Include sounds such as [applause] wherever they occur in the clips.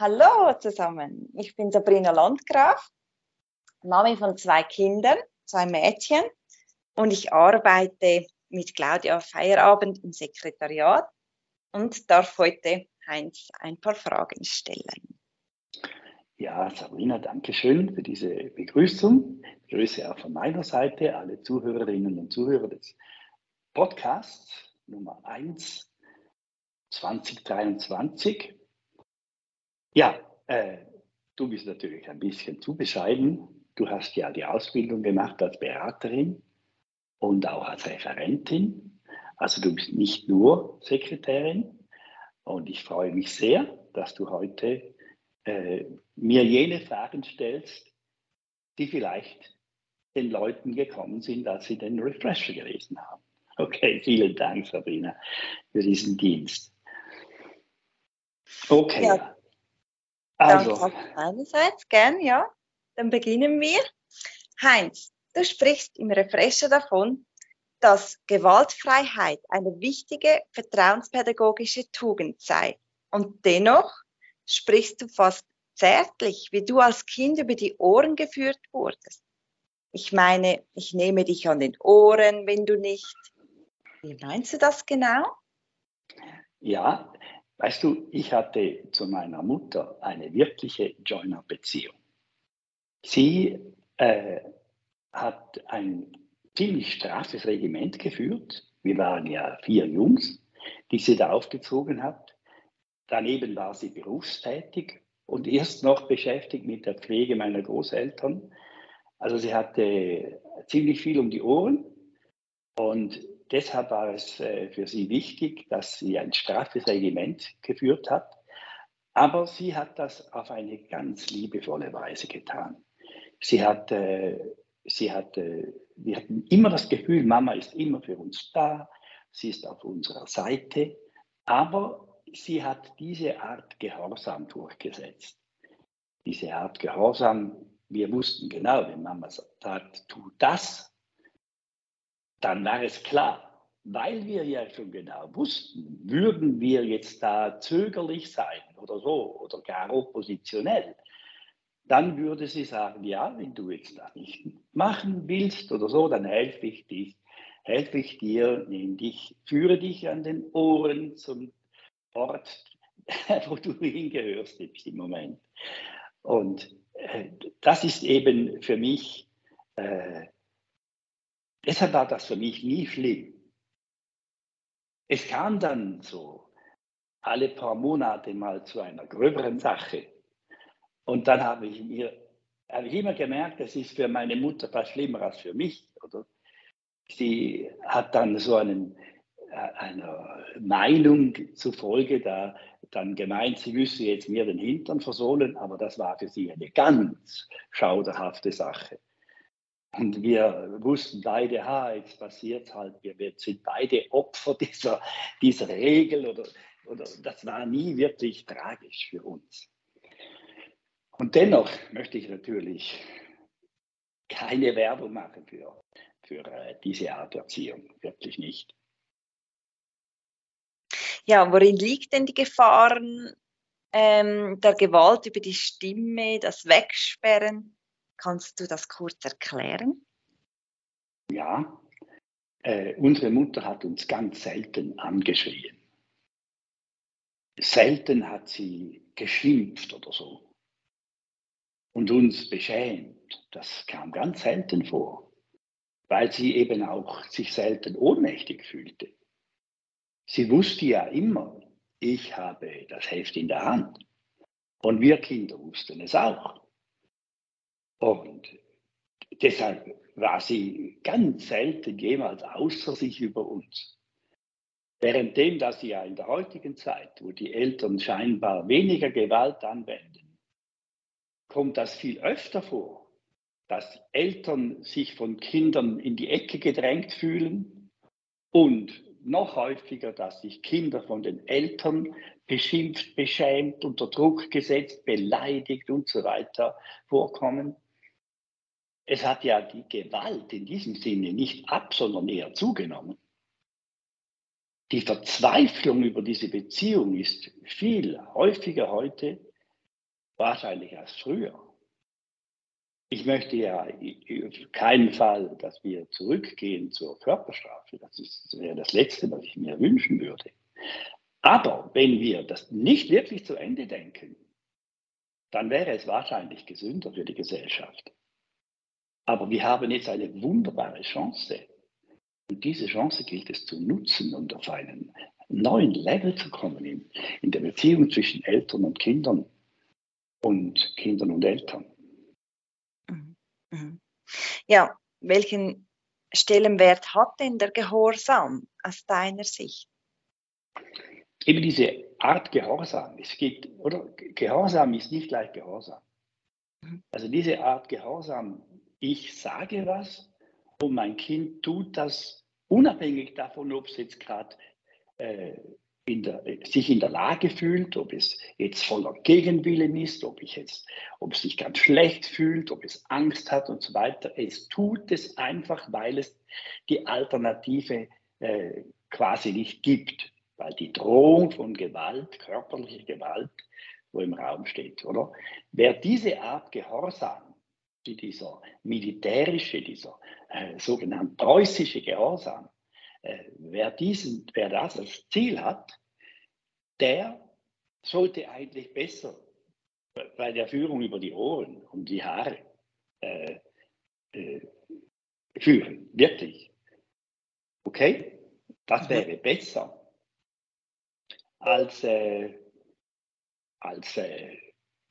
Hallo zusammen, ich bin Sabrina Landgraf, Mami von zwei Kindern, zwei Mädchen und ich arbeite mit Claudia Feierabend im Sekretariat und darf heute Heinz ein paar Fragen stellen. Ja, Sabrina, danke schön für diese Begrüßung. Grüße auch von meiner Seite alle Zuhörerinnen und Zuhörer des Podcasts Nummer 1 2023. Ja, äh, du bist natürlich ein bisschen zu bescheiden. Du hast ja die Ausbildung gemacht als Beraterin und auch als Referentin. Also du bist nicht nur Sekretärin. Und ich freue mich sehr, dass du heute äh, mir jene Fragen stellst, die vielleicht den Leuten gekommen sind, als sie den Refresher gelesen haben. Okay, vielen Dank, Sabrina, für diesen Dienst. Okay. Ja, also. Danke meinerseits, gern, ja. Dann beginnen wir. Heinz, du sprichst im Refresher davon, dass Gewaltfreiheit eine wichtige vertrauenspädagogische Tugend sei. Und dennoch sprichst du fast zärtlich, wie du als Kind über die Ohren geführt wurdest. Ich meine, ich nehme dich an den Ohren, wenn du nicht. Wie meinst du das genau? Ja, weißt du, ich hatte zu meiner Mutter eine wirkliche Joiner-Beziehung. Sie äh, hat ein ziemlich straffes Regiment geführt. Wir waren ja vier Jungs, die sie da aufgezogen hat. Daneben war sie berufstätig und erst noch beschäftigt mit der Pflege meiner Großeltern. Also sie hatte ziemlich viel um die Ohren und deshalb war es äh, für sie wichtig, dass sie ein straffes Regiment geführt hat. Aber sie hat das auf eine ganz liebevolle Weise getan. Sie hat, sie hat, wir hatten immer das Gefühl, Mama ist immer für uns da, sie ist auf unserer Seite, aber sie hat diese Art Gehorsam durchgesetzt. Diese Art Gehorsam, wir wussten genau, wenn Mama sagt, tu das, dann war es klar, weil wir ja schon genau wussten, würden wir jetzt da zögerlich sein oder so oder gar oppositionell, dann würde sie sagen, ja, wenn du jetzt da nicht machen willst oder so, dann helfe ich dich, helfe ich dir, nehme dich, führe dich an den Ohren zum Ort, [laughs] wo du hingehörst im Moment. Und äh, das ist eben für mich, äh, deshalb war das für mich nie schlimm. Es kam dann so alle paar Monate mal zu einer gröberen Sache. Und dann habe ich mir, habe ich immer gemerkt, das ist für meine Mutter fast schlimmer als für mich. Oder? Sie hat dann so einen, äh, einer Meinung zufolge da dann gemeint, sie müsse jetzt mir den Hintern versohlen, aber das war für sie eine ganz schauderhafte Sache. Und wir wussten beide, ha, jetzt passiert halt, wir sind beide Opfer dieser, dieser Regel oder, oder das war nie wirklich tragisch für uns. Und dennoch möchte ich natürlich keine Werbung machen für, für äh, diese Art Erziehung, wirklich nicht. Ja, worin liegt denn die Gefahren ähm, der Gewalt über die Stimme, das Wegsperren? Kannst du das kurz erklären? Ja, äh, unsere Mutter hat uns ganz selten angeschrien. Selten hat sie geschimpft oder so und uns beschämt. Das kam ganz selten vor, weil sie eben auch sich selten ohnmächtig fühlte. Sie wusste ja immer, ich habe das Heft in der Hand. Und wir Kinder wussten es auch. Und deshalb war sie ganz selten jemals außer sich über uns. Währenddem, dass sie ja in der heutigen Zeit, wo die Eltern scheinbar weniger Gewalt anwenden, kommt das viel öfter vor, dass Eltern sich von Kindern in die Ecke gedrängt fühlen und noch häufiger, dass sich Kinder von den Eltern beschimpft, beschämt, unter Druck gesetzt, beleidigt und so weiter vorkommen. Es hat ja die Gewalt in diesem Sinne nicht ab, sondern eher zugenommen. Die Verzweiflung über diese Beziehung ist viel häufiger heute wahrscheinlich als früher. Ich möchte ja auf keinen Fall, dass wir zurückgehen zur Körperstrafe. Das ist, wäre das Letzte, was ich mir wünschen würde. Aber wenn wir das nicht wirklich zu Ende denken, dann wäre es wahrscheinlich gesünder für die Gesellschaft. Aber wir haben jetzt eine wunderbare Chance. Und diese Chance gilt es zu nutzen und auf einen neuen Level zu kommen in, in der Beziehung zwischen Eltern und Kindern und Kindern und Eltern. Mhm. Mhm. Ja, welchen Stellenwert hat denn der Gehorsam aus deiner Sicht? Eben diese Art Gehorsam. Es geht, oder Gehorsam ist nicht gleich Gehorsam. Mhm. Also diese Art Gehorsam, ich sage was und mein Kind tut das unabhängig davon, ob es jetzt gerade äh, sich in der Lage fühlt, ob es jetzt voller Gegenwillen ist, ob, ich jetzt, ob es sich ganz schlecht fühlt, ob es Angst hat und so weiter. Es tut es einfach, weil es die Alternative äh, quasi nicht gibt, weil die Drohung von Gewalt, körperlicher Gewalt, wo im Raum steht, oder? Wer diese Art Gehorsam, wie dieser militärische, dieser äh, sogenannte preußische Gehorsam, äh, wer, diesen, wer das als Ziel hat, der sollte eigentlich besser bei der Führung über die Ohren und die Haare äh, äh, führen. Wirklich. Okay? Das mhm. wäre besser als, äh, als äh,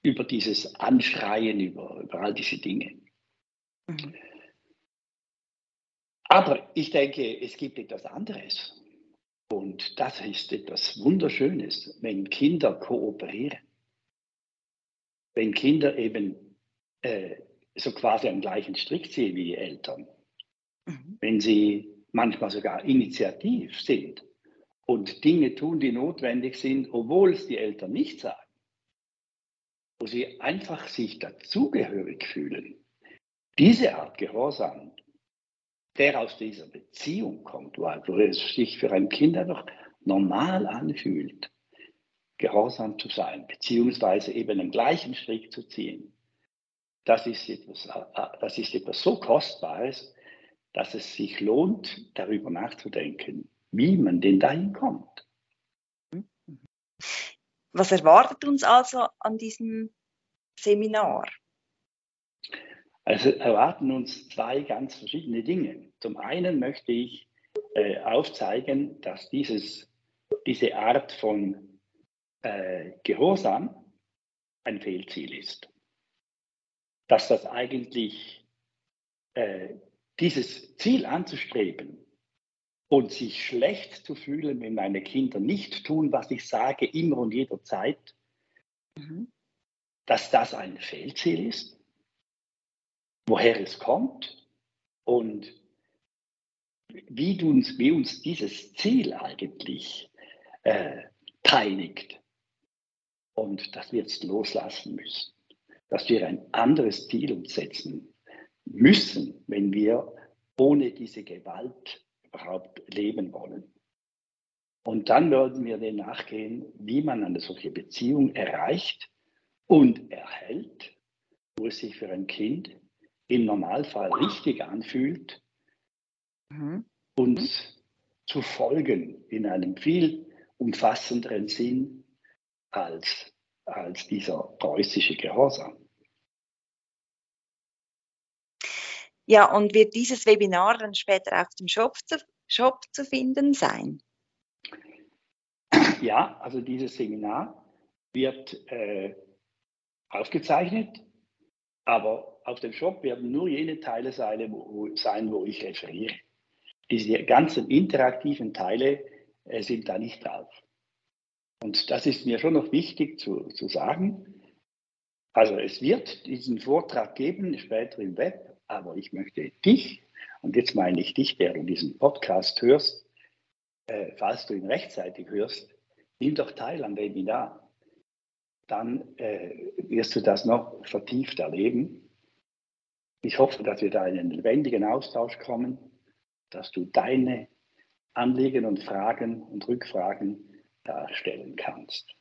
über dieses Anschreien, über, über all diese Dinge. Mhm. Aber ich denke, es gibt etwas anderes. Und das ist etwas Wunderschönes, wenn Kinder kooperieren. Wenn Kinder eben äh, so quasi am gleichen Strick ziehen wie die Eltern. Mhm. Wenn sie manchmal sogar initiativ sind und Dinge tun, die notwendig sind, obwohl es die Eltern nicht sagen. Wo sie einfach sich dazugehörig fühlen. Diese Art Gehorsam der aus dieser Beziehung kommt, wo es sich für ein Kind einfach normal anfühlt, gehorsam zu sein, beziehungsweise eben den gleichen Strick zu ziehen, das ist etwas, äh, das ist etwas so Kostbares, dass es sich lohnt, darüber nachzudenken, wie man denn dahin kommt. Was erwartet uns also an diesem Seminar? Also erwarten uns zwei ganz verschiedene Dinge. Zum einen möchte ich äh, aufzeigen, dass dieses, diese Art von äh, Gehorsam ein Fehlziel ist. Dass das eigentlich äh, dieses Ziel anzustreben und sich schlecht zu fühlen, wenn meine Kinder nicht tun, was ich sage, immer und jederzeit, mhm. dass das ein Fehlziel ist woher es kommt und wie uns, wie uns dieses Ziel eigentlich äh, peinigt und dass wir jetzt loslassen müssen, dass wir ein anderes Ziel uns setzen müssen, wenn wir ohne diese Gewalt überhaupt leben wollen. Und dann werden wir dem nachgehen, wie man eine solche Beziehung erreicht und erhält, wo es sich für ein Kind im Normalfall richtig anfühlt, mhm. uns mhm. zu folgen in einem viel umfassenderen Sinn als, als dieser preußische Gehorsam. Ja, und wird dieses Webinar dann später auf dem Shop zu, Shop zu finden sein? Ja, also dieses Seminar wird äh, aufgezeichnet, aber auf dem Shop werden nur jene Teile sein, wo, sein, wo ich referiere. Diese ganzen interaktiven Teile äh, sind da nicht drauf. Und das ist mir schon noch wichtig zu, zu sagen. Also es wird diesen Vortrag geben, später im Web, aber ich möchte dich, und jetzt meine ich dich, der du diesen Podcast hörst, äh, falls du ihn rechtzeitig hörst, nimm doch teil am Webinar. Dann äh, wirst du das noch vertieft erleben. Ich hoffe, dass wir da in einen lebendigen Austausch kommen, dass du deine Anliegen und Fragen und Rückfragen darstellen kannst.